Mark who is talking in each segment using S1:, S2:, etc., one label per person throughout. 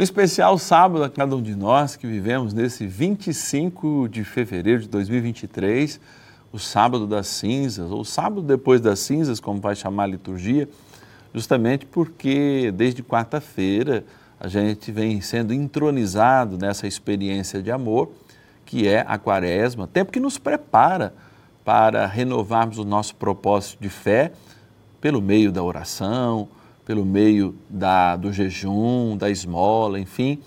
S1: Um especial sábado a cada um de nós que vivemos nesse 25 de fevereiro de 2023, o sábado das cinzas, ou sábado depois das cinzas, como vai chamar a liturgia, justamente porque desde quarta-feira a gente vem sendo entronizado nessa experiência de amor, que é a quaresma, tempo que nos prepara para renovarmos o nosso propósito de fé pelo meio da oração, pelo meio da, do jejum, da esmola, enfim,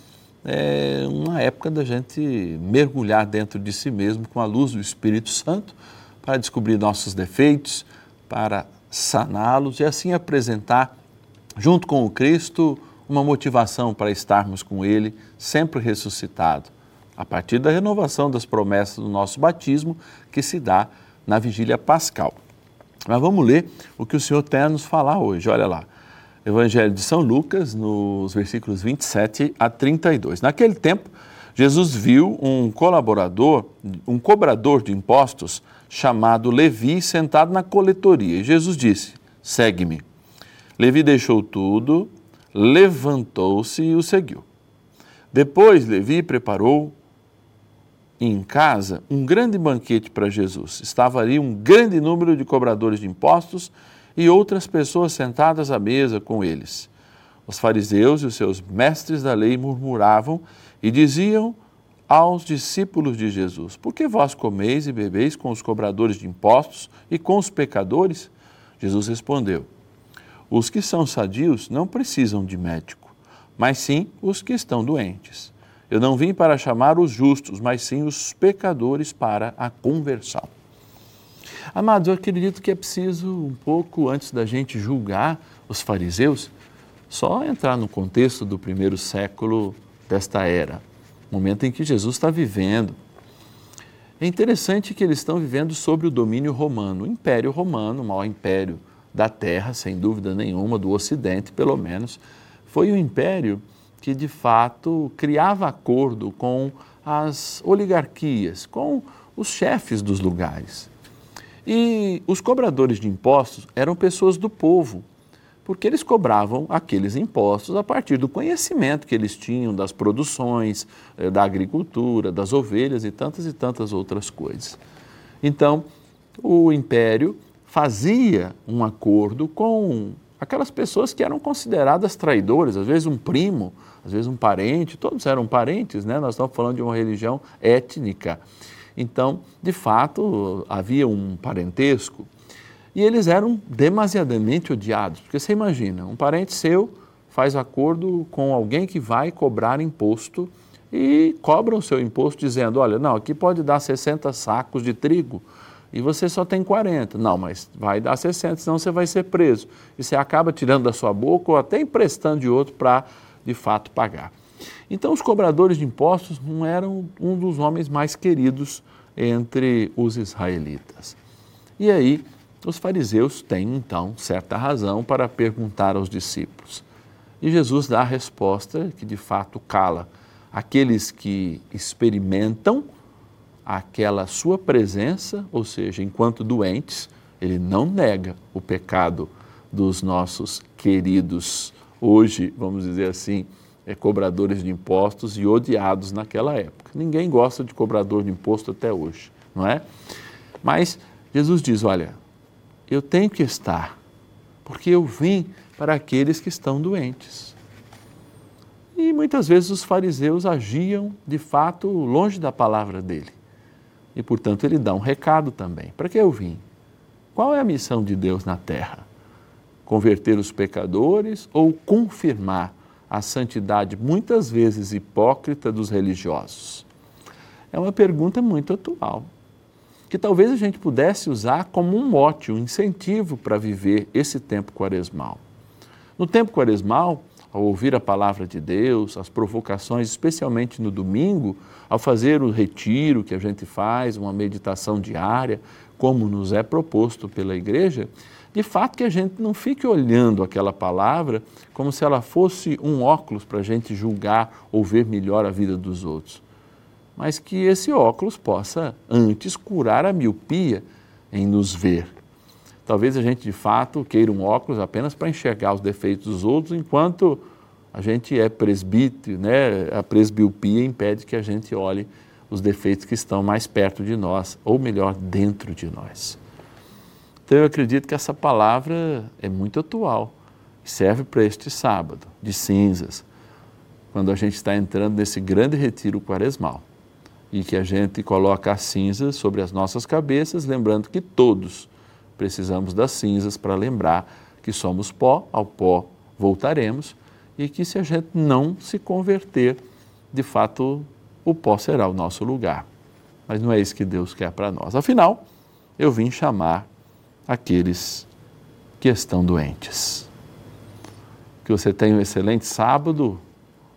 S1: é uma época da gente mergulhar dentro de si mesmo com a luz do Espírito Santo para descobrir nossos defeitos, para saná-los e assim apresentar, junto com o Cristo, uma motivação para estarmos com Ele sempre ressuscitado, a partir da renovação das promessas do nosso batismo que se dá na vigília pascal. Mas vamos ler o que o Senhor tem a nos falar hoje, olha lá. Evangelho de São Lucas, nos versículos 27 a 32. Naquele tempo, Jesus viu um colaborador, um cobrador de impostos, chamado Levi, sentado na coletoria. E Jesus disse: Segue-me. Levi deixou tudo, levantou-se e o seguiu. Depois, Levi preparou em casa um grande banquete para Jesus. Estava ali um grande número de cobradores de impostos e outras pessoas sentadas à mesa com eles. Os fariseus e os seus mestres da lei murmuravam e diziam aos discípulos de Jesus: Por que vós comeis e bebeis com os cobradores de impostos e com os pecadores? Jesus respondeu: Os que são sadios não precisam de médico, mas sim os que estão doentes. Eu não vim para chamar os justos, mas sim os pecadores para a conversão. Amados, eu acredito que é preciso, um pouco antes da gente julgar os fariseus, só entrar no contexto do primeiro século desta era, momento em que Jesus está vivendo. É interessante que eles estão vivendo sobre o domínio romano, o Império Romano, o maior império da Terra, sem dúvida nenhuma, do Ocidente pelo menos, foi o império que de fato criava acordo com as oligarquias, com os chefes dos lugares. E os cobradores de impostos eram pessoas do povo, porque eles cobravam aqueles impostos a partir do conhecimento que eles tinham das produções, eh, da agricultura, das ovelhas e tantas e tantas outras coisas. Então, o império fazia um acordo com aquelas pessoas que eram consideradas traidoras, às vezes um primo, às vezes um parente, todos eram parentes, né? Nós estamos falando de uma religião étnica. Então, de fato, havia um parentesco e eles eram demasiadamente odiados. Porque você imagina, um parente seu faz acordo com alguém que vai cobrar imposto e cobra o seu imposto dizendo: olha, não, aqui pode dar 60 sacos de trigo e você só tem 40. Não, mas vai dar 60, senão você vai ser preso. E você acaba tirando da sua boca ou até emprestando de outro para, de fato, pagar. Então, os cobradores de impostos não eram um dos homens mais queridos entre os israelitas. E aí, os fariseus têm então certa razão para perguntar aos discípulos. E Jesus dá a resposta que de fato cala aqueles que experimentam aquela sua presença, ou seja, enquanto doentes, ele não nega o pecado dos nossos queridos, hoje, vamos dizer assim, é, cobradores de impostos e odiados naquela época. Ninguém gosta de cobrador de imposto até hoje, não é? Mas Jesus diz: olha, eu tenho que estar, porque eu vim para aqueles que estão doentes. E muitas vezes os fariseus agiam de fato longe da palavra dele. E portanto ele dá um recado também. Para que eu vim? Qual é a missão de Deus na terra? Converter os pecadores ou confirmar a santidade, muitas vezes hipócrita, dos religiosos? É uma pergunta muito atual, que talvez a gente pudesse usar como um mote, um incentivo para viver esse tempo quaresmal. No tempo quaresmal, ao ouvir a palavra de Deus, as provocações, especialmente no domingo, ao fazer o retiro que a gente faz, uma meditação diária, como nos é proposto pela igreja, de fato que a gente não fique olhando aquela palavra como se ela fosse um óculos para a gente julgar ou ver melhor a vida dos outros, mas que esse óculos possa antes curar a miopia em nos ver. Talvez a gente de fato queira um óculos apenas para enxergar os defeitos dos outros, enquanto A gente é presbítero, né? a presbiopia impede que a gente olhe os defeitos que estão mais perto de nós, ou melhor, dentro de nós. Então eu acredito que essa palavra é muito atual, serve para este sábado de cinzas, quando a gente está entrando nesse grande retiro quaresmal e que a gente coloca as cinzas sobre as nossas cabeças, lembrando que todos precisamos das cinzas para lembrar que somos pó, ao pó voltaremos e que se a gente não se converter, de fato o pó será o nosso lugar. Mas não é isso que Deus quer para nós. Afinal, eu vim chamar aqueles que estão doentes. Que você tenha um excelente sábado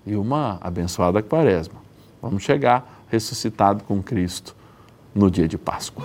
S1: e uma abençoada quaresma. Vamos chegar ressuscitado com Cristo no dia de Páscoa.